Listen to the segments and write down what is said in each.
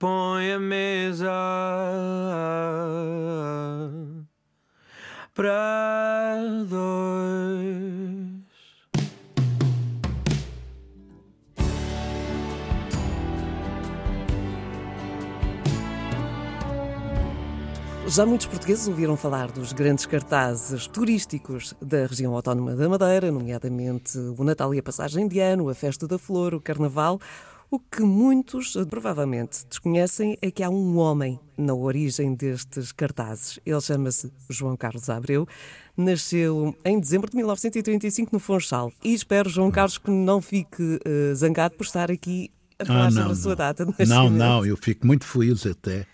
põe a mesa para dois. Já muitos portugueses ouviram falar dos grandes cartazes turísticos da região autónoma da Madeira, nomeadamente o Natal e a Passagem de Ano, a Festa da Flor, o Carnaval. O que muitos provavelmente desconhecem é que há um homem na origem destes cartazes. Ele chama-se João Carlos Abreu, nasceu em dezembro de 1935 no Funchal. E espero, João Carlos, que não fique uh, zangado por estar aqui a falar ah, não, sobre a sua não. data de nascimento. Não, não, eu fico muito feliz até.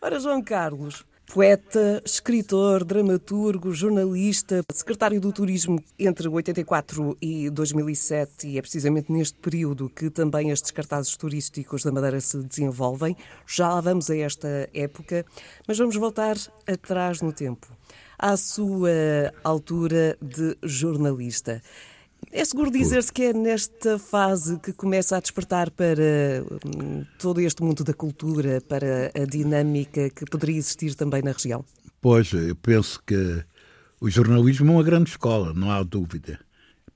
Ora, João Carlos, poeta, escritor, dramaturgo, jornalista, secretário do Turismo entre 84 e 2007, e é precisamente neste período que também estes cartazes turísticos da Madeira se desenvolvem. Já lá vamos a esta época, mas vamos voltar atrás no tempo, à sua altura de jornalista. É seguro dizer-se que é nesta fase que começa a despertar para hum, todo este mundo da cultura, para a dinâmica que poderia existir também na região? Pois, eu penso que o jornalismo é uma grande escola, não há dúvida,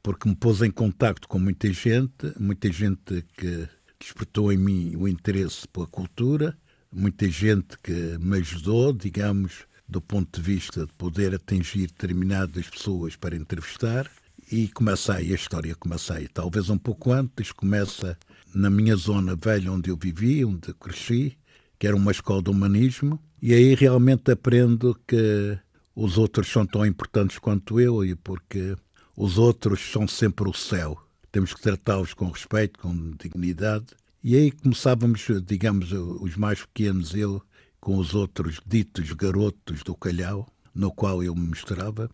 porque me pôs em contacto com muita gente, muita gente que despertou em mim o interesse pela cultura, muita gente que me ajudou, digamos, do ponto de vista de poder atingir determinadas pessoas para entrevistar e começa aí, a história começa aí. Talvez um pouco antes, começa na minha zona velha onde eu vivi, onde cresci, que era uma escola de humanismo, e aí realmente aprendo que os outros são tão importantes quanto eu, e porque os outros são sempre o céu. Temos que tratá-los com respeito, com dignidade. E aí começávamos, digamos, os mais pequenos, eu, com os outros ditos garotos do calhau, no qual eu me misturava,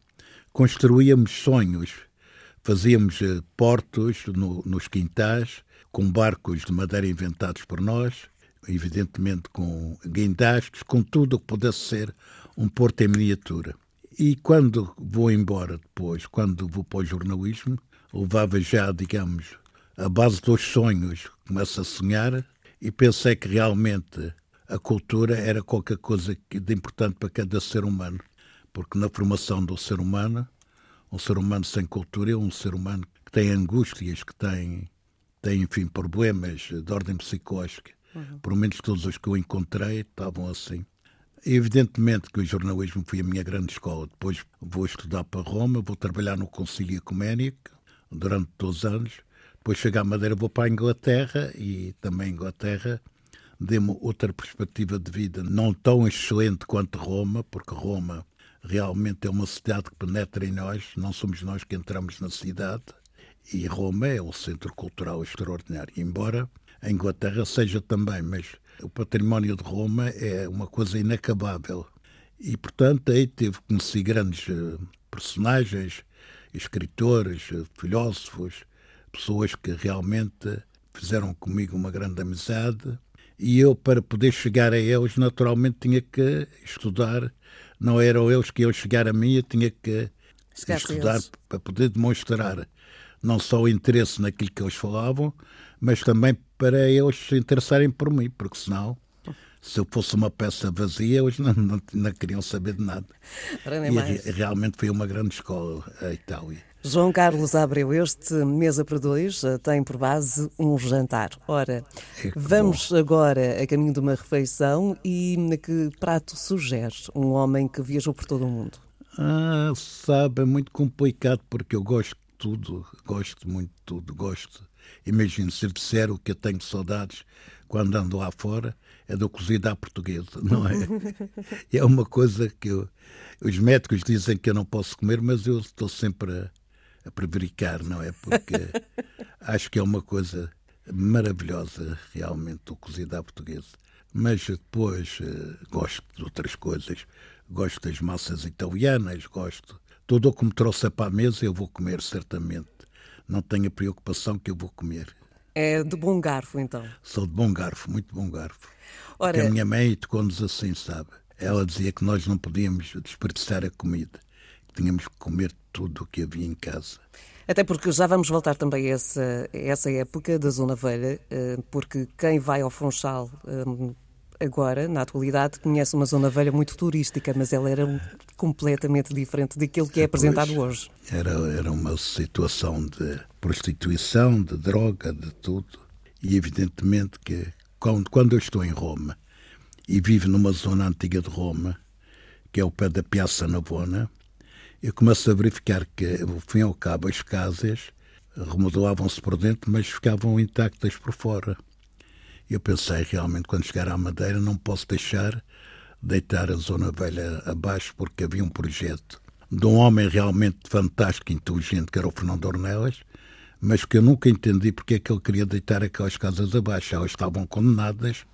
construíamos sonhos Fazíamos eh, portos no, nos quintais, com barcos de madeira inventados por nós, evidentemente com guindastes, com tudo o que pudesse ser um porto em miniatura. E quando vou embora depois, quando vou para o jornalismo, levava já, digamos, a base dos sonhos, começo a sonhar e pensei que realmente a cultura era qualquer coisa de importante para cada ser humano, porque na formação do ser humano um ser humano sem cultura é um ser humano que tem angústias, que tem, tem enfim, problemas de ordem psicológica. Uhum. Por menos todos os que eu encontrei estavam assim. Evidentemente que o jornalismo foi a minha grande escola. Depois vou estudar para Roma, vou trabalhar no Concílio Ecuménico durante dois anos. Depois chego à Madeira, vou para a Inglaterra e também a Inglaterra deu-me outra perspectiva de vida, não tão excelente quanto Roma, porque Roma realmente é uma cidade que penetra em nós, não somos nós que entramos na cidade, e Roma é um centro cultural extraordinário, embora a Inglaterra seja também, mas o património de Roma é uma coisa inacabável. E, portanto, aí tive conheci grandes eh, personagens, escritores, eh, filósofos, pessoas que realmente fizeram comigo uma grande amizade. E eu, para poder chegar a eles, naturalmente tinha que estudar não eram eles que iam chegar a mim, eu tinha que Chegar estudar para poder demonstrar não só o interesse naquilo que eles falavam, mas também para eles se interessarem por mim, porque senão, se eu fosse uma peça vazia, eles não, não, não queriam saber de nada. E realmente foi uma grande escola a Itália. João Carlos Abreu, este Mesa para Dois eh, tem por base um jantar. Ora, vamos agora a caminho de uma refeição e que prato sugere um homem que viajou por todo o mundo? Ah, sabe, é muito complicado porque eu gosto de tudo, gosto muito de tudo, gosto. Imagino, se disser o que eu tenho saudades quando ando lá fora, é do cozido à portuguesa, não é? é uma coisa que eu, os médicos dizem que eu não posso comer, mas eu estou sempre a, a prevaricar, não é? Porque acho que é uma coisa maravilhosa, realmente, o cozido à portuguesa. Mas depois uh, gosto de outras coisas. Gosto das massas italianas, gosto. Tudo o que me trouxe para a mesa eu vou comer, certamente. Não tenho a preocupação que eu vou comer. É de bom garfo, então? Sou de bom garfo, muito bom garfo. Ora... Porque a minha mãe tocou-nos assim, sabe? Ela dizia que nós não podíamos desperdiçar a comida, que tínhamos que comer tudo o que havia em casa. Até porque já vamos voltar também a essa, a essa época da Zona Velha, eh, porque quem vai ao Funchal eh, agora, na atualidade, conhece uma Zona Velha muito turística, mas ela era completamente diferente daquilo que é apresentado Pois, hoje. Era, era uma situação de prostituição, de droga, de tudo. E evidentemente que quando, quando eu estou em Roma e vivo numa zona antiga de Roma, que é o pé da Piazza Navona, eu começo a verificar que, ao fim e ao cabo, as casas remodelavam-se por dentro, mas ficavam intactas por fora. Eu pensei realmente, quando chegar à Madeira, não posso deixar deitar a Zona Velha abaixo, porque havia um projeto de um homem realmente fantástico, inteligente, que era o Fernando Ornelas, mas que eu nunca entendi porque é que ele queria deitar aquelas casas abaixo. Elas estavam condenadas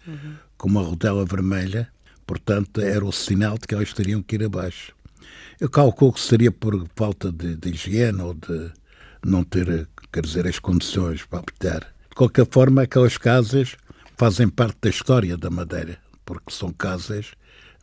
com uma rodela vermelha, portanto, era o sinal de que elas teriam que ir abaixo. Eu calculo que seria por falta de, de higiene ou de não ter, quer dizer, as condições para habitar. De qualquer forma, aquelas casas fazem parte da história da Madeira, porque são casas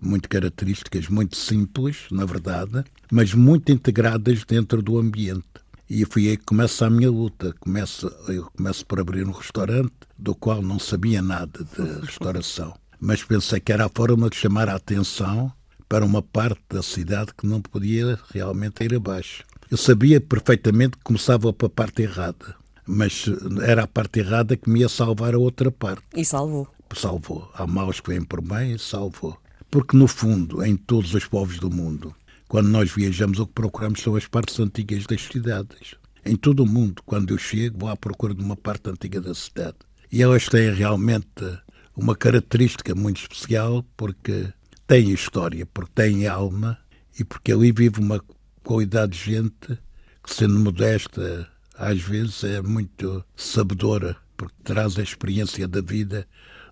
muito características, muito simples, na verdade, mas muito integradas dentro do ambiente. E foi aí que começa a minha luta. Começo, eu começo por abrir um restaurante, do qual não sabia nada de restauração. Mas pensei que era a forma de chamar a atenção para uma parte da cidade que não podia realmente ir abaixo. Eu sabia perfeitamente que começava para a parte errada, mas era a parte errada que me ia salvar a outra parte. E salvou. Salvou. Há maus que vêm por bem e salvou. Porque, no fundo, em todos os povos do mundo, quando nós viajamos, o que procuramos são as partes antigas das cidades. Em todo o mundo, quando eu chego, vou à procura de uma parte antiga da cidade. E elas têm realmente uma característica muito especial, porque têm história, porque têm alma e porque ali vive uma qualidade de gente que, sendo modesta, às vezes é muito sabedora, porque traz a experiência da vida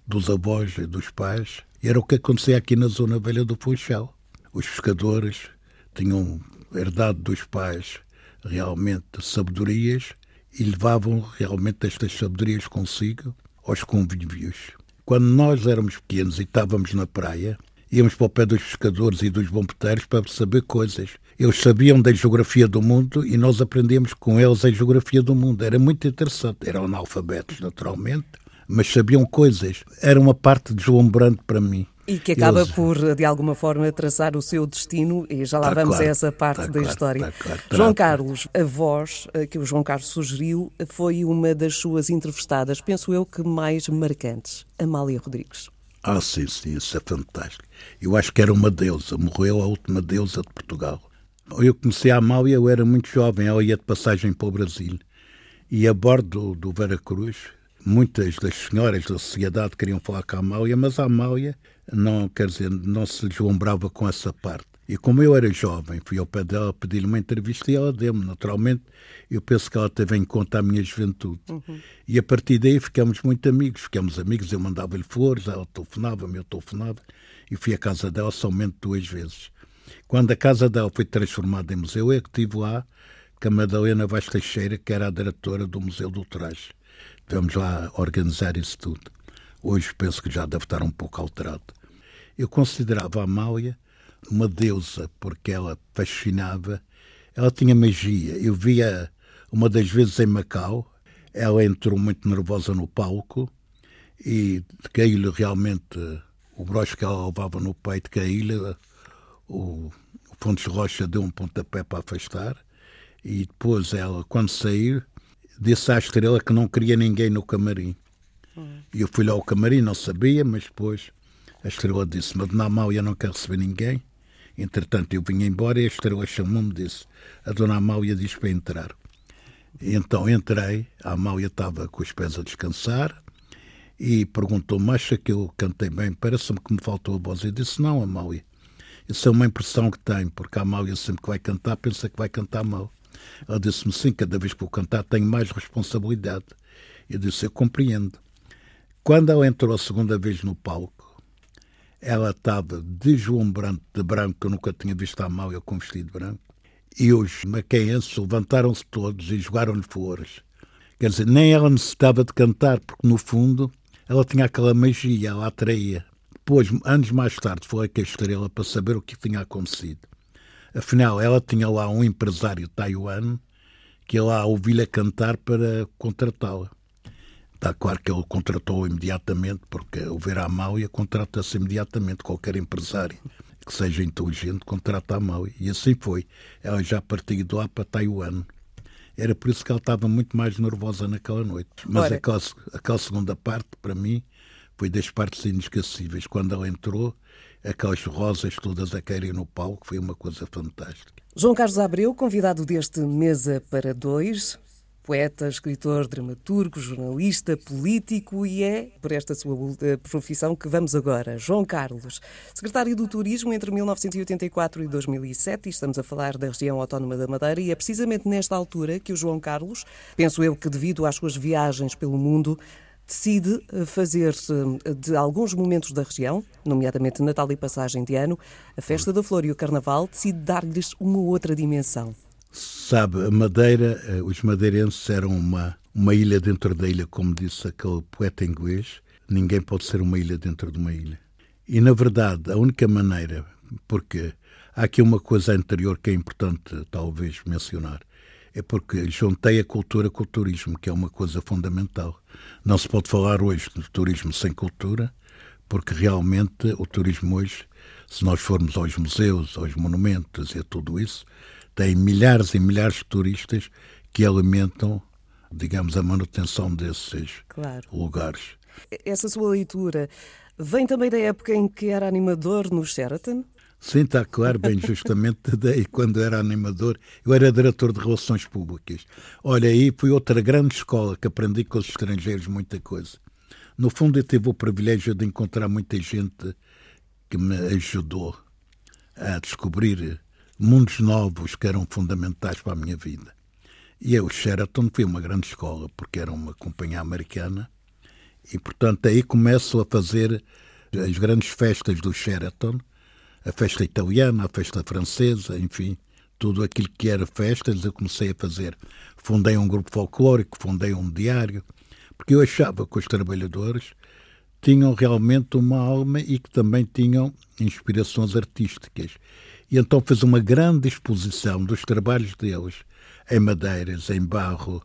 dos avós e dos pais. E era o que acontecia aqui na Zona Velha do Funchal. Os pescadores tinham herdado dos pais realmente sabedorias e levavam realmente estas sabedorias consigo aos convívios. Quando nós éramos pequenos e estávamos na praia, íamos para o pé dos pescadores e dos bombeteiros para saber coisas. Eles sabiam da geografia do mundo e nós aprendíamos com eles a geografia do mundo. Era muito interessante. Eram analfabetos, naturalmente, mas sabiam coisas. Era uma parte deslumbrante para mim. E que acaba Eles- por, de alguma forma, traçar o seu destino, e já lá Tá vamos claro, a essa parte tá da claro, história. tá claro. João. Carlos, a voz eh, que o João Carlos sugeriu foi uma das suas entrevistadas, penso eu que mais marcantes, Amália Rodrigues. Ah, sim, sim, isso é fantástico. Eu acho que era uma deusa, morreu a última deusa de Portugal. Eu conheci a Amália, eu era muito jovem, ela ia de passagem para o Brasil. E a bordo do, do Veracruz, muitas das senhoras da sociedade queriam falar com a Amália, mas a Amália não, quer dizer, não se deslumbrava com essa parte. E como eu era jovem, fui ao pé dela pedir-lhe uma entrevista e ela deu-me. Naturalmente, eu penso que ela teve em conta a minha juventude. E a partir daí ficamos muito amigos. Ficamos amigos, eu mandava-lhe flores, ela telefonava-me, eu telefonava. E fui à casa dela somente duas vezes. Quando a casa dela foi transformada em museu, eu que estive lá com a Madalena Vaz Teixeira, que era a diretora do Museu do Traje. Tivemos lá a organizar isso tudo. Hoje penso que já deve estar um pouco alterado. Eu considerava a Amália uma deusa, porque ela fascinava, ela tinha magia. Eu via uma das vezes em Macau, ela entrou muito nervosa no palco e caiu-lhe realmente o broche que ela levava no peito, caiu-lhe, o, o Fontes Rocha deu um pontapé para afastar e depois ela, quando saiu, disse à estrela que não queria ninguém no camarim. E eu fui lá ao camarim, não sabia, mas depois a estrela disse-me, a Dona Amália não quer receber ninguém. Entretanto, eu vim embora e a estrela chamou-me disse, a Dona Amália diz para entrar. E então entrei, a Amália estava com os pés a descansar e perguntou-me, acha que eu cantei bem? Parece-me que me faltou a voz. Eu disse, não, Amália, isso é uma impressão que tenho, porque a Amália sempre que vai cantar pensa que vai cantar mal. Ela disse-me, sim, cada vez que vou cantar tenho mais responsabilidade. Eu disse, eu compreendo. Quando ela entrou a segunda vez no palco, ela estava deslumbrante de branco, eu nunca tinha visto a Amália com vestido branco, e os maquenses levantaram-se todos e jogaram-lhe flores. Quer dizer, nem ela necessitava de cantar, porque no fundo ela tinha aquela magia, ela atraía. Depois, anos mais tarde, falei com a estrela para saber o que tinha acontecido. Afinal, ela tinha lá um empresário taiwan que ele a ouvi-la cantar para contratá-la. Está claro que ele contratou imediatamente, porque o ver a Amália contrata-se imediatamente. Qualquer empresário que seja inteligente contrata a Amália. E assim foi. Ela já partiu de lá para Taiwan. Era por isso que ela estava muito mais nervosa naquela noite. Mas aquela, aquela segunda parte, para mim, foi das partes inesquecíveis. Quando ela entrou, aquelas rosas todas a caírem no palco, foi uma coisa fantástica. João Carlos Abreu, convidado deste Mesa para Dois, poeta, escritor, dramaturgo, jornalista, político e é por esta sua profissão que vamos agora. João Carlos, secretário do Turismo entre 1984 e 2007, e estamos a falar da região autónoma da Madeira, e é precisamente nesta altura que o João Carlos, penso eu que devido às suas viagens pelo mundo, decide fazer de alguns momentos da região, nomeadamente Natal e passagem de ano, a Festa da Flor e o Carnaval, decide dar-lhes uma outra dimensão. Sabe, a Madeira, eh, os madeirenses eram uma, uma ilha dentro da ilha, como disse aquele poeta inglês. Ninguém pode ser uma ilha dentro de uma ilha. E, na verdade, a única maneira, porque há aqui uma coisa anterior que é importante, talvez, mencionar, é porque juntei a cultura com o turismo, que é uma coisa fundamental. Não se pode falar hoje de turismo sem cultura, porque realmente o turismo hoje, se nós formos aos museus, aos monumentos e a tudo isso, tem milhares e milhares de turistas que alimentam, digamos, a manutenção desses claro. lugares. Essa sua leitura vem também da época em que era animador no Sheraton? Sim, está claro, bem justamente daí, quando era animador, eu era diretor de Relações Públicas. Olha, aí foi outra grande escola que aprendi com os estrangeiros muita coisa. No fundo, eu tive o privilégio de encontrar muita gente que me ajudou a descobrir mundos novos que eram fundamentais para a minha vida. E eu, Sheraton, foi uma grande escola, porque era uma companhia americana, e portanto aí começo a fazer as grandes festas do Sheraton, a festa italiana, a festa francesa, enfim, tudo aquilo que era festas eu comecei a fazer. Fundei um grupo folclórico, fundei um diário, porque eu achava que os trabalhadores tinham realmente uma alma e que também tinham inspirações artísticas. E então fez uma grande exposição dos trabalhos deles em madeiras, em barro,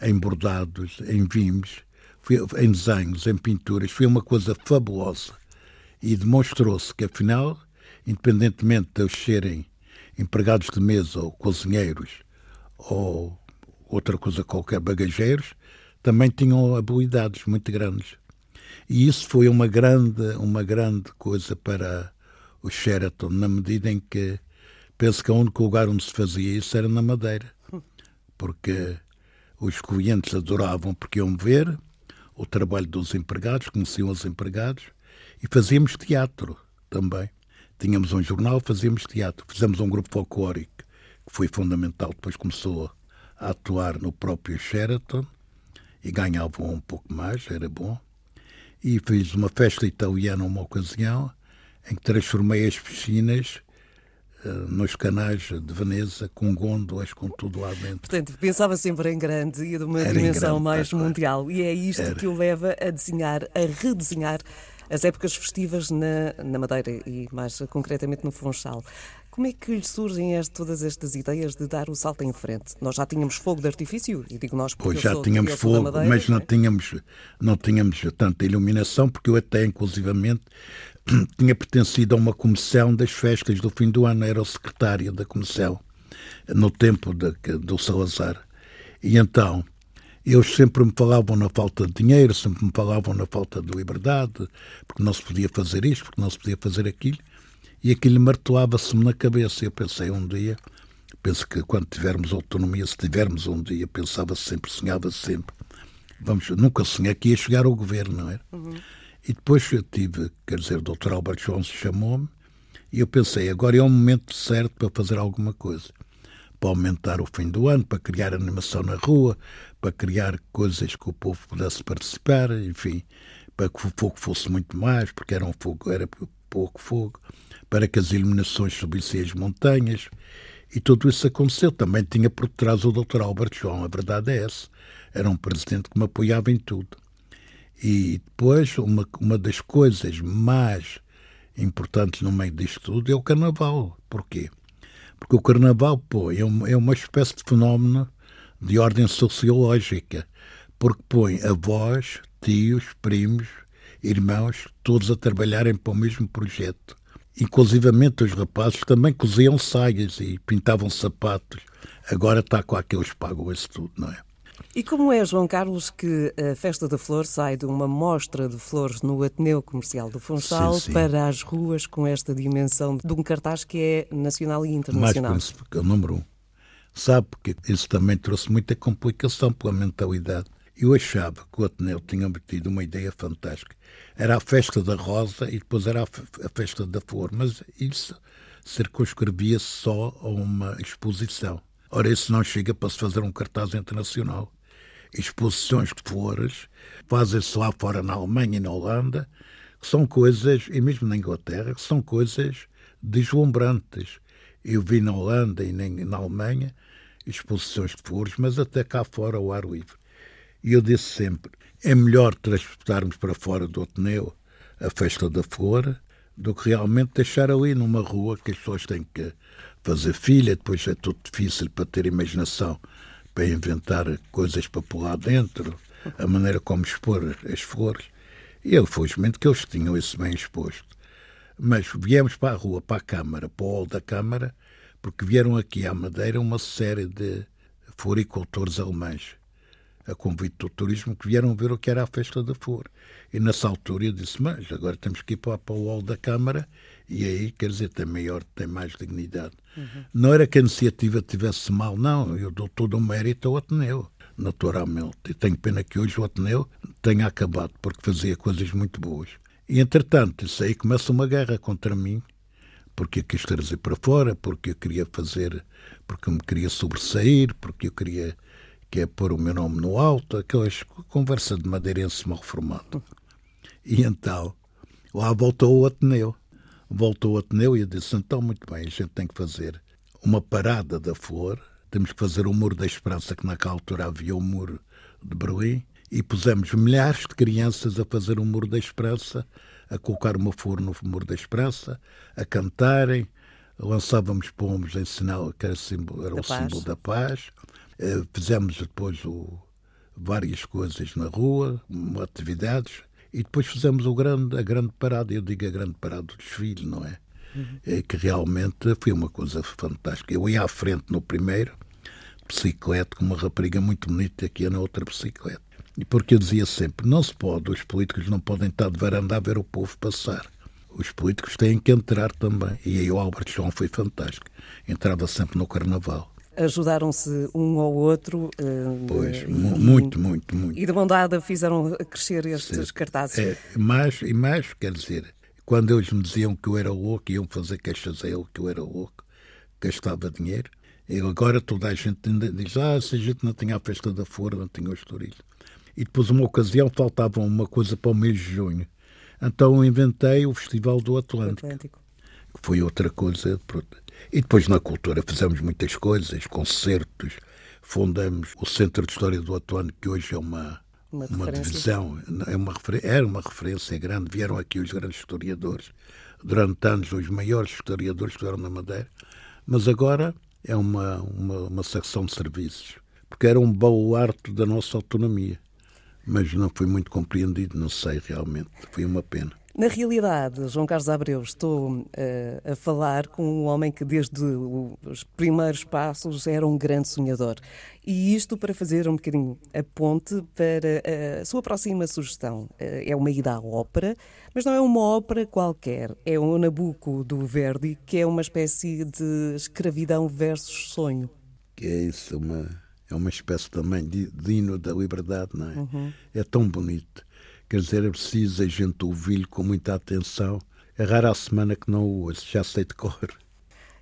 em bordados, em vimes, em desenhos, em pinturas. Foi uma coisa fabulosa. E demonstrou-se que, afinal, independentemente de eles serem empregados de mesa ou cozinheiros ou outra coisa qualquer, bagageiros, também tinham habilidades muito grandes. E isso foi uma grande, uma grande coisa para o Sheraton, na medida em que penso que o único lugar onde se fazia isso era na Madeira, porque os clientes adoravam porque iam ver o trabalho dos empregados, conheciam os empregados e fazíamos teatro também. Tínhamos um jornal, fazíamos teatro. Fizemos um grupo folclórico que foi fundamental. Depois começou a atuar no próprio Sheraton e ganhavam um pouco mais, era bom. E fiz uma festa italiana uma ocasião em que transformei as piscinas uh, nos canais de Veneza, com gôndolas, com tudo lá dentro. Portanto, pensava sempre em grande e de uma Era dimensão grande, mais mundial. E é isto Era. que o leva a desenhar, a redesenhar as épocas festivas na, na Madeira e mais concretamente no Funchal. Como é que lhe surgem este, todas estas ideias de dar o salto em frente? Nós já tínhamos fogo de artifício, e digo nós porque pois já tínhamos fogo, Madeira, mas não, é? tínhamos, não tínhamos tanta iluminação, porque eu até inclusivamente tinha pertencido a uma comissão das festas do fim do ano, era o secretário da comissão, no tempo de, do Salazar. E então, eles sempre me falavam na falta de dinheiro, sempre me falavam na falta de liberdade, porque não se podia fazer isto, porque não se podia fazer aquilo, e aquilo martelava-se-me na cabeça. Eu pensei um dia, penso que quando tivermos autonomia, se tivermos um dia, pensava -se sempre, sonhava -se sempre. Vamos, nunca sonhei que ia chegar ao governo, não é? Uhum. E depois eu tive, quer dizer, o Dr. Albert Jones chamou-me e eu pensei, agora é o momento certo para fazer alguma coisa. Para aumentar o fim do ano, para criar animação na rua, para criar coisas que o povo pudesse participar, enfim, para que o fogo fosse muito mais, porque era um fogo, era pouco fogo, para que as iluminações subissem as montanhas. E tudo isso aconteceu. Também tinha por trás o Dr. Albert João, a verdade é essa. Era um presidente que me apoiava em tudo. E depois, uma, uma das coisas mais importantes no meio disto tudo é o carnaval. Porquê? Porque o carnaval, pô, é uma, é uma espécie de fenómeno de ordem sociológica, porque põe avós, tios, primos, irmãos, todos a trabalharem para o mesmo projeto. Inclusivamente os rapazes também coziam saias e pintavam sapatos. Agora está com aqueles pagam isso tudo, não é? E como é, João Carlos, que a Festa da Flor sai de uma mostra de flores no Ateneu Comercial do Funchal sim, sim. para as ruas com esta dimensão de um cartaz que é nacional e internacional? Mais porque é o número um. Sabe, porque isso também trouxe muita complicação pela mentalidade. Eu achava que o Ateneu tinha obtido uma ideia fantástica. Era a festa da rosa e depois era a festa da flor, mas isso circunscrevia-se só a uma exposição. Ora, isso não chega para se fazer um cartaz internacional. Exposições de flores fazem-se lá fora na Alemanha e na Holanda, que são coisas, e mesmo na Inglaterra, que são coisas deslumbrantes. Eu vi na Holanda e na Alemanha exposições de flores, mas até cá fora ao ar livre. E eu disse sempre: é melhor transportarmos para fora do Ateneu a festa da flor do que realmente deixar ali numa rua que as pessoas têm que fazer filha, depois é tudo difícil para ter imaginação para inventar coisas para lá dentro, a maneira como expor as flores. E eu, felizmente, que eles tinham isso bem exposto. Mas viemos para a rua, para a Câmara, para o hall da Câmara, porque vieram aqui à Madeira uma série de floricultores alemães, a convite do turismo, que vieram ver o que era a festa da flor. E nessa altura eu disse, mas agora temos que ir para, para o hall da Câmara e aí, quer dizer, tem maior, tem mais dignidade. Uhum. Não era que a iniciativa tivesse mal, não, eu dou todo o mérito ao Ateneu, naturalmente. E tenho pena que hoje o Ateneu tenha acabado, porque fazia coisas muito boas. E, entretanto, isso aí começa uma guerra contra mim, porque eu quis trazer para fora, porque eu queria fazer, porque eu me queria sobressair, porque eu queria que é pôr o meu nome no alto, aquelas conversa de madeirense mal formado. E então, lá voltou o Ateneu. Voltou o Ateneu e disse, então, muito bem, a gente tem que fazer uma parada da flor, temos que fazer o Muro da Esperança, que naquela altura havia o Muro de Berlim, e pusemos milhares de crianças a fazer o Muro da Esperança, a colocar uma flor no Muro da Esperança, a cantarem, lançávamos pombos em sinal que era, símbolo, era o paz. símbolo da paz, eh, fizemos depois o, várias coisas na rua, atividades, e depois fizemos o grande, a grande parada, eu digo a grande parada do desfile, não é? Uhum. é? Que realmente foi uma coisa fantástica. Eu ia à frente no primeiro, bicicleta, com uma rapariga muito bonita que ia na outra bicicleta. E porque eu dizia sempre, não se pode, os políticos não podem estar de varanda a ver o povo passar. Os políticos têm que entrar também. E aí o Albert João foi fantástico. Entrava sempre no carnaval ajudaram-se um ao outro. Uh, pois, e, muito, muito, muito. E de mão dada fizeram crescer estes Sim. cartazes. É, mais e mais, quer dizer, quando eles me diziam que eu era louco, iam fazer queixas a ele que eu era louco, gastava dinheiro. E agora toda a gente diz, ah, se a gente não tinha a festa da Fora, não tinha o Estoril. E depois, uma ocasião, faltava uma coisa para o mês de junho. Então inventei o Festival do Atlântico. Atlântico. Que foi outra coisa. E depois na cultura fizemos muitas coisas, concertos, fundamos o Centro de História do Atlântico, que hoje é uma, uma, uma divisão, é uma, era uma referência grande. Vieram aqui os grandes historiadores, durante anos os maiores historiadores que estiveram na Madeira, mas agora é uma, uma, uma secção de serviços, porque era um baluarte da nossa autonomia. Mas não foi muito compreendido, não sei realmente, foi uma pena. Na realidade, João Carlos Abreu, estou uh, a falar com um homem que desde os primeiros passos era um grande sonhador. E isto para fazer um bocadinho a ponte para a sua próxima sugestão. Uh, é uma ida à ópera, mas não é uma ópera qualquer. É o Nabucco do Verdi, que é uma espécie de escravidão versus sonho. Que é isso, uma, é uma espécie também de, de hino da liberdade, não é? Uhum. É tão bonito Quer dizer, é preciso a gente ouvir com muita atenção. É rara a semana que não o ouço, já sei de cor.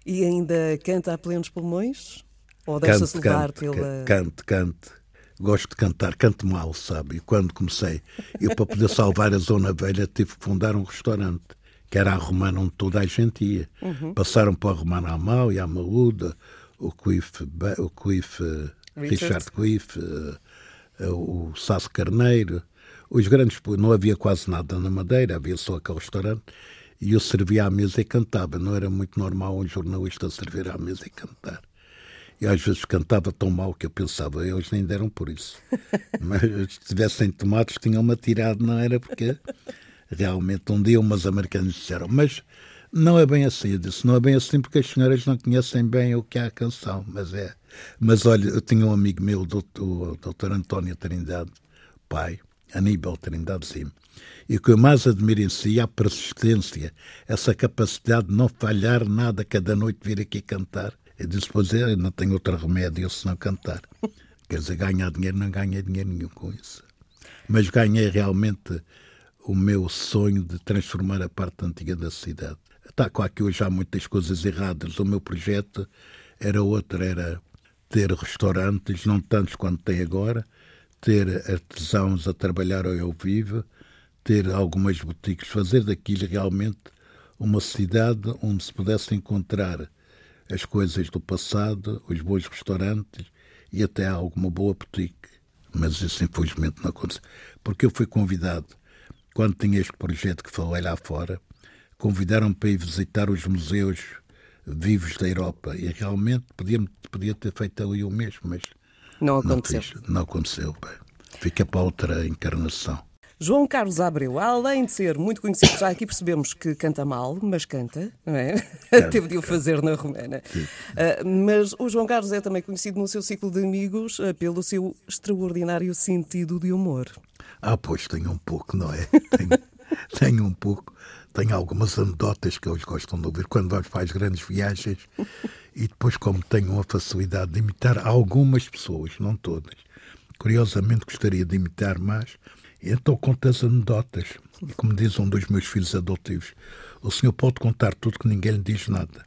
E ainda canta a plenos pulmões? Ou deixa-se levar pela. Cante, cante. Gosto de cantar, canto mal, sabe? E quando comecei, eu para poder salvar a Zona Velha tive que fundar um restaurante, que era a Romana, onde toda a gente ia. Uhum. Passaram para a Romana Amal e a Maluda, o Quiff, o Quiff Richard Quiff, eh, o Sasso Carneiro, os grandes, não havia quase nada na Madeira, havia só aquele restaurante, e eu servia à mesa e cantava. Não era muito normal um jornalista servir à mesa e cantar. E às vezes cantava tão mal que eu pensava, eles nem deram por isso. Mas se tivessem tomates, tinham-me atirado, não era porque realmente um dia umas americanas disseram, mas não é bem assim, eu disse, não é bem assim porque as senhoras não conhecem bem o que é a canção, mas é. Mas olha, eu tinha um amigo meu, o doutor António Trindade, pai, Aníbal Trindade Sim, e o que eu mais admiro em si é a persistência, essa capacidade de não falhar nada, cada noite vir aqui cantar. Eu disse, pois é, não tenho outro remédio se não cantar. Quer dizer, ganhar dinheiro, não ganhei dinheiro nenhum com isso. Mas ganhei realmente o meu sonho de transformar a parte antiga da cidade. Está claro que hoje há muitas coisas erradas. O meu projeto era outro, era ter restaurantes, não tantos quanto tem agora, ter artesãos a trabalhar ao vivo, ter algumas boutiques, fazer daquilo realmente uma cidade onde se pudesse encontrar as coisas do passado, os bons restaurantes e até alguma boa boutique. Mas isso infelizmente não aconteceu. Porque eu fui convidado, quando tinha este projeto que falei lá fora, convidaram-me para ir visitar os museus vivos da Europa e realmente podia, podia ter feito ali o mesmo, mas não aconteceu. Não, fiz, não aconteceu. Bem. Fica para outra encarnação. João Carlos Abreu, além de ser muito conhecido, já aqui percebemos que canta mal, mas canta, não é? Teve de o fazer na romana. Uh, mas o João Carlos é também conhecido no seu ciclo de amigos uh, pelo seu extraordinário sentido de humor. Ah, pois tenho um pouco, não é? Tenho, tenho um pouco. Tenho algumas anedotas que eles gostam de ouvir quando vamos para as grandes viagens. E depois, como tenho uma facilidade de imitar algumas pessoas, não todas. Curiosamente, gostaria de imitar mais então conta as anedotas. E como diz um dos meus filhos adotivos, o senhor pode contar tudo que ninguém lhe diz nada.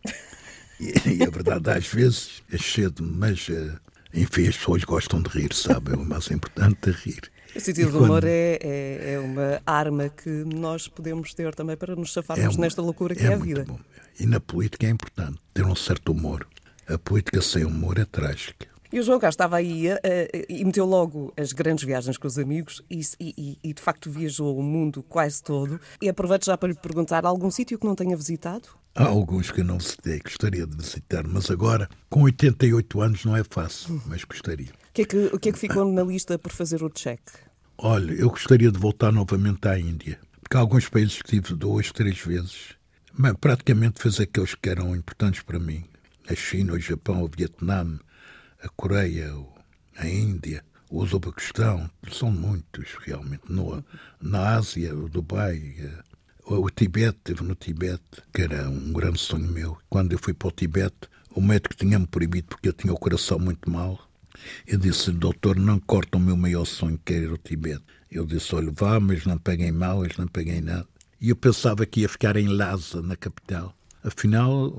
E, a verdade, às vezes, é cedo, mas, eh, enfim, as pessoas gostam de rir, sabe? O mais importante é rir. O sentido do humor é, é, é, uma arma que nós podemos ter também para nos safarmos é nesta loucura que é, é a vida. Bom. E na política é importante ter um certo humor. A política sem humor é trágica. E o João Carlos estava aí uh, e meteu logo as grandes viagens com os amigos e, e, e, de facto viajou o mundo quase todo. E aproveito já para lhe perguntar algum sítio que não tenha visitado? Há alguns que não visitei, gostaria de visitar, mas agora, com 88 anos, não é fácil, mas gostaria. O que, é que, o que é que ficou na lista por fazer o check? Olha, eu gostaria de voltar novamente à Índia, porque há alguns países que tive duas, três vezes, mas praticamente fez aqueles que eram importantes para mim. A China, o Japão, o Vietnã, a Coreia, a Índia, o Uzbequistão, são muitos realmente. No, na Ásia, o Dubai, eh, o Tibete, esteve no Tibete, que era um grande sonho meu. Quando eu fui para o Tibete, o médico tinha-me proibido porque eu tinha o coração muito mal. Eu disse, doutor, não corta o meu maior sonho, que era o Tibete. Eu disse, olha, vá, mas não peguem mal, eles não peguem nada. E eu pensava que ia ficar em Lhasa, na capital. Afinal,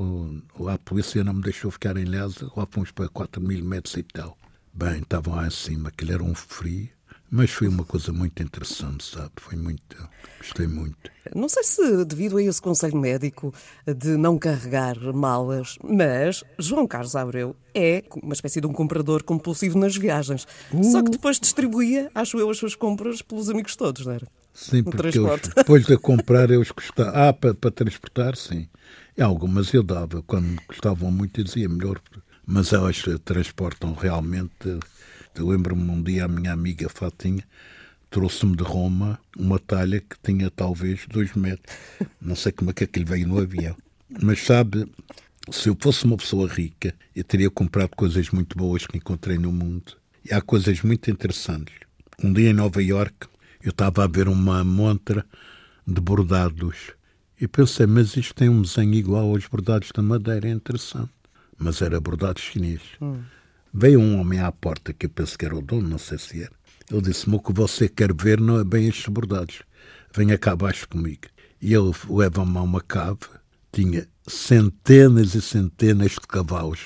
a polícia não me deixou ficar em Lhasa, lá fomos para 4 mil metros e tal. Bem, estavam lá em cima, aquilo era um frio, mas foi uma coisa muito interessante, sabe? Foi muito. Gostei muito. Não sei se devido a esse conselho médico de não carregar malas, mas João Carlos Abreu é uma espécie de um comprador compulsivo nas viagens. Uh. Só que depois distribuía, acho eu, as suas compras pelos amigos todos, não era? Sim, porque eles, depois de comprar, eles custavam. Ah, para, para transportar, sim. E algumas eu dava. Quando custavam muito, eu dizia melhor. Mas elas transportam realmente. Lembro-me um dia a minha amiga Fatinha trouxe-me de Roma uma talha que tinha talvez dois metros. Não sei como é que aquilo veio no avião. Mas sabe, se eu fosse uma pessoa rica, eu teria comprado coisas muito boas que encontrei no mundo. E há coisas muito interessantes. Um dia em Nova York, eu estava a ver uma montra de bordados e pensei, mas isto tem um desenho igual aos bordados da Madeira, é interessante. Mas era bordado chinês. Hum. Veio um homem à porta, que eu penso que era o dono, não sei se era. Ele disse-me: O que você quer ver não é bem estes bordados. Venha cá abaixo comigo. E ele leva-me a uma cave, tinha centenas e centenas de cavalos,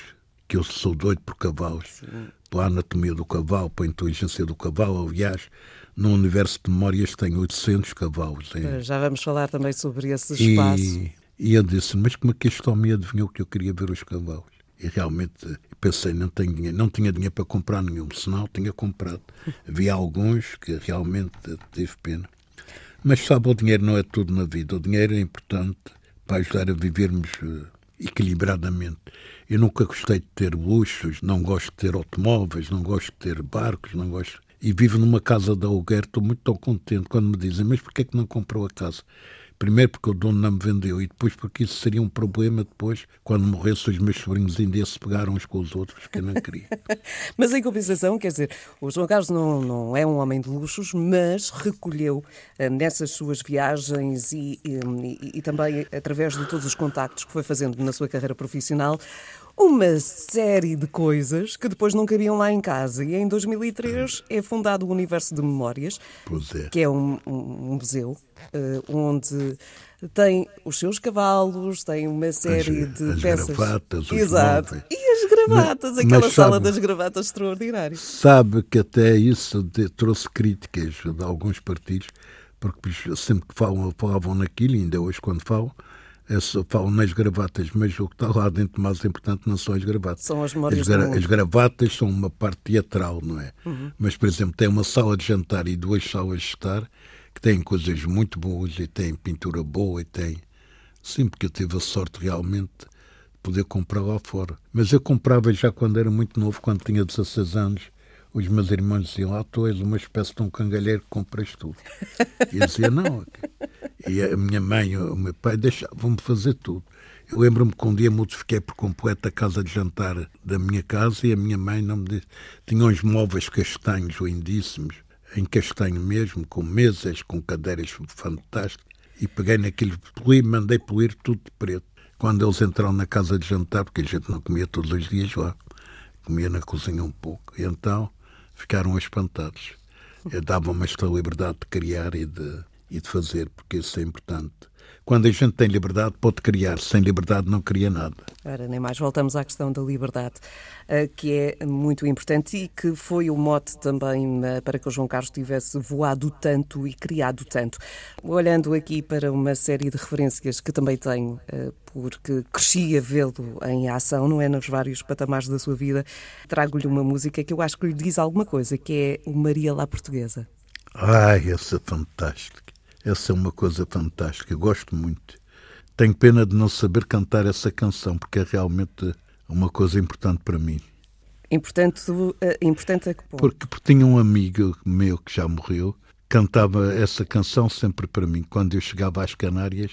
que eu sou doido por cavalos, Sim. pela anatomia do cavalo, pela inteligência do cavalo. Aliás, no universo de memórias tem 800 cavalos. É. Já vamos falar também sobre esse espaço. E, e eu disse, mas como é que este homem adivinhou que eu queria ver os cavalos? E realmente pensei, não tenho dinheiro, não tinha dinheiro para comprar nenhum, senão tinha comprado. Havia alguns que realmente tive pena. Mas sabe, o dinheiro não é tudo na vida. O dinheiro é importante para ajudar a vivermos eh, equilibradamente. Eu nunca gostei de ter luxos, não gosto de ter automóveis, não gosto de ter barcos, não gosto. E vivo numa casa de aluguer, estou muito tão contente quando me dizem, mas porquê é que não comprou a casa? Primeiro porque o dono não me vendeu e depois porque isso seria um problema depois, quando morresse, os meus sobrinhos ainda se pegaram uns com os outros, que eu não queria. mas em compensação, quer dizer, o João Carlos não, não é um homem de luxos, mas recolheu uh, nessas suas viagens e, e, e também através de todos os contactos que foi fazendo na sua carreira profissional, uma série de coisas que depois não cabiam lá em casa. E em 2003 é fundado o Universo de Memórias, é. que é um, um museu uh, onde tem os seus cavalos, tem uma série as, de as peças. Gravatas, Exato. Móveis. E as gravatas, mas, aquela mas sala sabe, das gravatas extraordinária. Sabe que até isso de, trouxe críticas de alguns partidos, porque sempre que falam, falavam naquilo, ainda hoje quando falam, eu falo nas gravatas, mas o que está lá dentro mais importante não são as gravatas. São as memórias as, gra as gravatas são uma parte teatral, não é? Uhum. Mas, por exemplo, tem uma sala de jantar e duas salas de estar que têm coisas muito boas e têm pintura boa e tem... Sim, porque eu tive a sorte realmente de poder comprar lá fora. Mas eu comprava já quando era muito novo, quando tinha 16 anos. Os meus irmãos diziam, ah, tu és uma espécie de um cangalheiro que compras tudo. E eu dizia, não, e a minha mãe o meu pai deixavam-me fazer tudo. Eu lembro-me que um dia modifiquei por completo a casa de jantar da minha casa e a minha mãe não me disse. Tinha uns móveis castanhos lindíssimos, em castanho mesmo, com mesas, com cadeiras fantásticas. E peguei naquilo, poli, mandei polir tudo de preto. Quando eles entraram na casa de jantar, porque a gente não comia todos os dias lá, comia na cozinha um pouco. E então ficaram espantados. Dava-me esta liberdade de criar e de e de fazer, porque isso é importante. Quando a gente tem liberdade, pode criar. Sem liberdade, não cria nada. Ora, nem mais. Voltamos à questão da liberdade, eh, que é muito importante e que foi o mote também eh, para que o João Carlos tivesse voado tanto e criado tanto. Olhando aqui para uma série de referências que também tenho, eh, porque cresci a vê-lo em ação, não é? Nos vários patamares da sua vida, trago-lhe uma música que eu acho que lhe diz alguma coisa, que é o Maria lá Portuguesa. Ai, essa é fantástica. Essa é uma coisa fantástica, gosto muito. Tenho pena de não saber cantar essa canção, porque é realmente uma coisa importante para mim. Importante, eh, importante a que ponto? Porque, porque tinha um amigo meu que já morreu, cantava essa canção sempre para mim. Quando eu chegava às Canárias,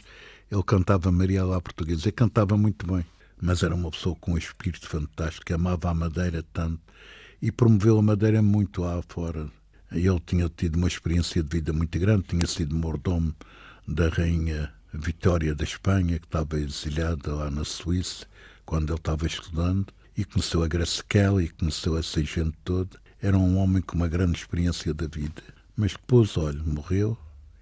ele cantava Maria lá Portuguesa. E cantava muito bem, mas era uma pessoa com um espírito fantástico, amava a Madeira tanto e promoveu a Madeira muito lá fora. Ele tinha tido uma experiência de vida muito grande, tinha sido mordomo da rainha Vitória da Espanha, que estava exilada lá na Suíça, quando ele estava estudando, e conheceu a Grace Kelly, conheceu essa gente toda. Era um homem com uma grande experiência da vida. Mas depois, olha, morreu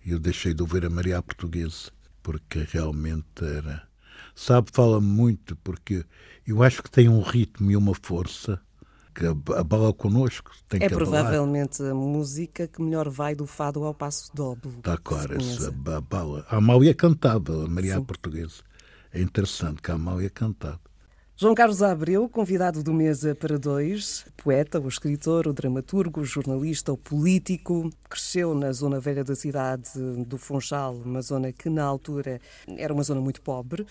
e eu deixei de ouvir a Maria Portuguesa, porque realmente era. Sabe, fala muito, porque eu acho que tem um ritmo e uma força que abala connosco. Tem é que provavelmente a música que melhor vai do fado ao passo doble. Está claro, essa abala. A Amália cantava, a Maria Sim. Portuguesa. É interessante que a Amália cantava. João Carlos Abreu, convidado do Mesa para Dois, poeta, o escritor, o dramaturgo, o jornalista, o político, cresceu na zona velha da cidade do Funchal, uma zona que na altura era uma zona muito pobre.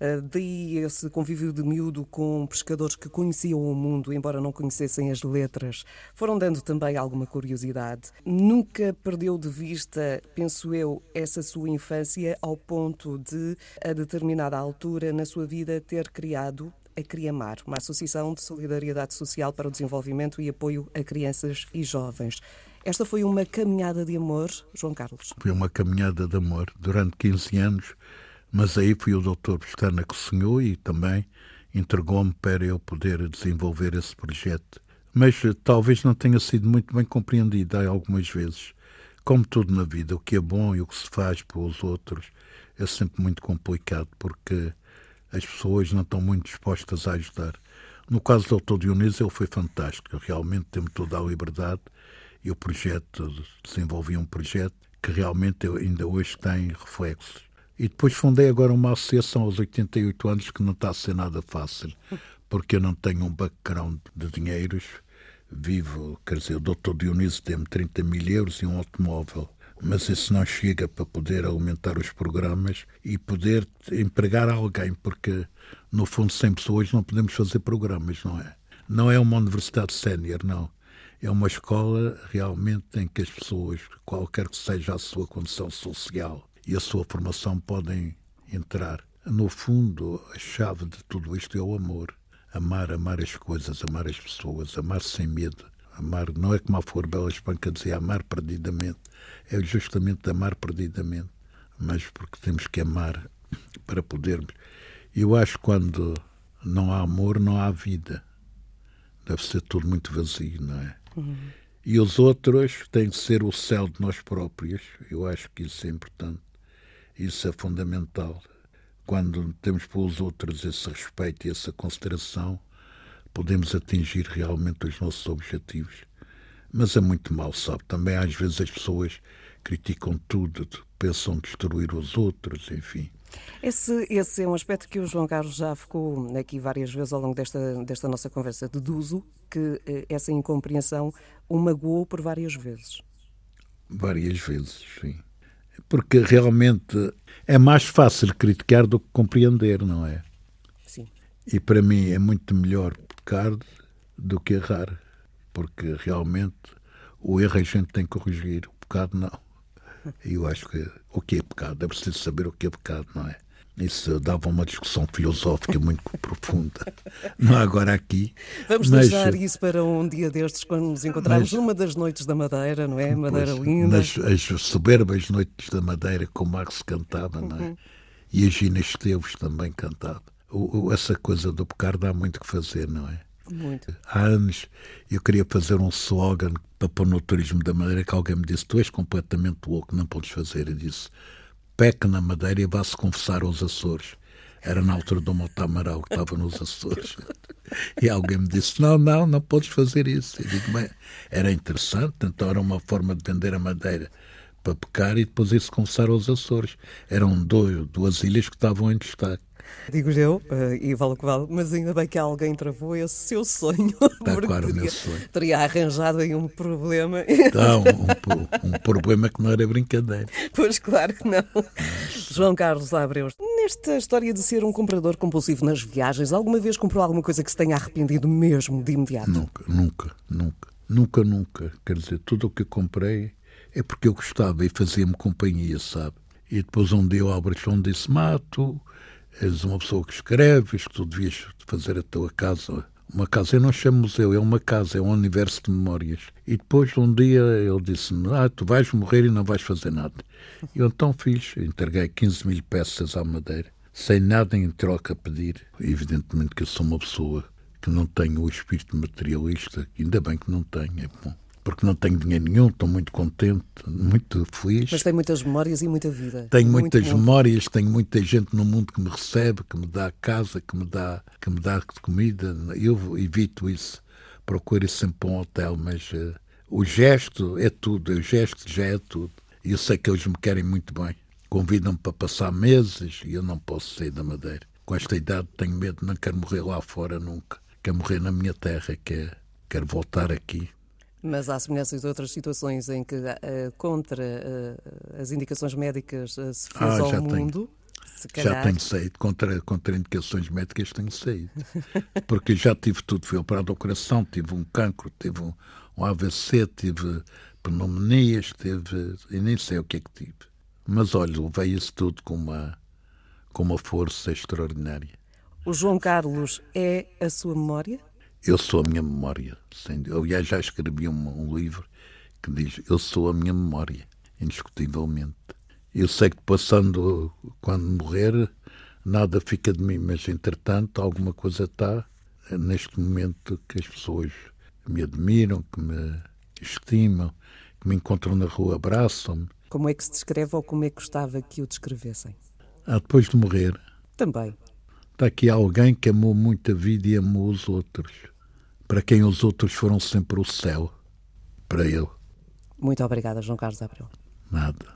Uh, daí esse convívio de miúdo com pescadores que conheciam o mundo, embora não conhecessem as letras, foram dando também alguma curiosidade. Nunca perdeu de vista, penso eu, essa sua infância ao ponto de, a determinada altura na sua vida, ter criado a Criamar, uma associação de solidariedade social para o desenvolvimento e apoio a crianças e jovens. Esta foi uma caminhada de amor, João Carlos? Foi uma caminhada de amor durante 15 anos mas aí foi o doutor Pestana que sonhou e também entregou-me para eu poder desenvolver esse projeto. Mas eh, talvez não tenha sido muito bem compreendido algumas vezes. Como tudo na vida, o que é bom e o que se faz pelos outros é sempre muito complicado porque as pessoas não estão muito dispostas a ajudar. No caso do doutor Dionísio, ele foi fantástico. Realmente temos toda a liberdade e o projeto, desenvolvi um projeto que realmente ainda hoje tem reflexos. E depois fundei agora uma associação aos 88 anos que não está a ser nada fácil, porque eu não tenho um background de dinheiros. Vivo, quer dizer, o doutor Dionísio tem-me 30 mil euros e um automóvel. Mas isso não chega para poder aumentar os programas e poder empregar alguém, porque No fundo, sem pessoas não podemos fazer programas, não é? Não é uma universidade sénior, não. É uma escola realmente em que as pessoas, qualquer que seja a sua condição social e a sua formação, podem entrar. No fundo, a chave de tudo isto é o amor. Amar, amar as coisas, amar as pessoas, amar sem medo. Amar não é como a Flor Bela Espanca dizia amar perdidamente. É justamente amar perdidamente. Mas porque temos que amar para podermos. Eu acho que quando não há amor, não há vida. Deve ser tudo muito vazio, não é? Uhum. E os outros têm que ser o céu de nós próprios. Eu acho que isso é importante. Isso é fundamental. Quando temos para os outros esse respeito e essa consideração, podemos atingir realmente os nossos objetivos. Mas é muito mal, sabe? Também às vezes as pessoas criticam tudo, pensam destruir os outros, enfim. Esse, esse é um aspecto que o João Carlos já ficou aqui várias vezes ao longo desta, desta nossa conversa. Deduzo que eh, essa incompreensão o magoou por várias vezes. Várias vezes, sim. Porque realmente é mais fácil criticar do que compreender, não é? Sim. E para mim é muito melhor pecar do que errar. Porque realmente o erro a gente tem que corrigir, o pecado não. E eu acho que o que é pecado? É preciso saber o que é pecado, não é? Isso dava uma discussão filosófica muito profunda. Não agora aqui. Vamos mas, deixar isso para um dia destes, quando nos encontrarmos numa das noites da Madeira, não é? Madeira pois, linda. Nas as soberbas noites da Madeira, como Marx cantava, não é? Uhum. E a Gina Esteves também cantava. O, o, essa coisa do pecar dá muito que fazer, não é? Muito. Há anos eu queria fazer um slogan para pôr no turismo da Madeira que alguém me disse: Tu és completamente louco, não podes fazer. Eu disse: Peque na Madeira e vá-se confessar aos Açores. Era na altura do Monte Amaral que estava nos Açores. E alguém me disse: Não, não, não podes fazer isso. Eu digo: Bem, era interessante, então era uma forma de vender a Madeira para pecar e depois ir-se confessar aos Açores. Eram dois, duas ilhas que estavam em destaque. Digo eu, uh, e vale o que vale, mas ainda bem que alguém travou esse seu sonho. Está claro o meu sonho. Teria arranjado aí um problema. Não, um, um, problema que não era brincadeira. Pois claro que não. João Carlos Abreu, nesta história de ser um comprador compulsivo nas viagens, alguma vez comprou alguma coisa que se tenha arrependido mesmo de imediato? Nunca, nunca, nunca. Nunca, nunca. Quer dizer, tudo o que comprei é porque eu gostava e fazia-me companhia, sabe? E depois um dia o Albertão disse: Mato, és uma pessoa que escreves, que tu devias fazer a tua casa. Uma casa, eu não chamo museu, é uma casa, é um universo de memórias. E depois, um dia, ele disse-me: Ah, tu vais morrer e não vais fazer nada. Eu então fiz, entreguei 15 mil peças à Madeira, sem nada em troca a pedir. Evidentemente que eu sou uma pessoa que não tenho o espírito materialista, ainda bem que não tenho, é bom porque não tenho dinheiro nenhum, estou muito contente, muito feliz. Mas tem muitas memórias e muita vida. Tenho muitas memórias, tenho muita gente no mundo que me recebe, que me dá casa, que me dá, que me dá comida. Eu evito isso, procuro ir sempre para um hotel, mas uh, o gesto é tudo, o gesto já é tudo. E eu sei que eles me querem muito bem. Convidam-me para passar meses e eu não posso sair da Madeira. Com esta idade tenho medo, não quero morrer lá fora nunca. Quero morrer na minha terra, quero, quero voltar aqui. Mas há semelhanças de outras situações em que, uh, contra uh, as indicações médicas, uh, se fez ah, ao mundo. Calhar... Já tenho saído, contra, contra indicações médicas tenho saído. Porque já tive tudo, fui operado ao coração, tive um cancro, tive um, um AVC, tive pneumonias, tive. e nem sei o que é que tive. Mas olha, veio isso tudo com uma, com uma força extraordinária. O João Carlos é a sua memória? Eu sou a minha memória. Sem... Aliás, já escrevi um, um, livro que diz Eu sou a minha memória, indiscutivelmente. Eu sei que passando, quando morrer, nada fica de mim, mas entretanto, alguma coisa está neste momento que as pessoas me admiram, que me estimam, que me encontram na rua, abraçam-me. Como é que se descreve ou como é que gostava que o descrevessem? Ah, depois de morrer. Também. Está aqui alguém que amou muito a vida e amou os outros para quem os outros foram sempre o céu, para ele. Muito obrigada, João Carlos Abreu. Nada.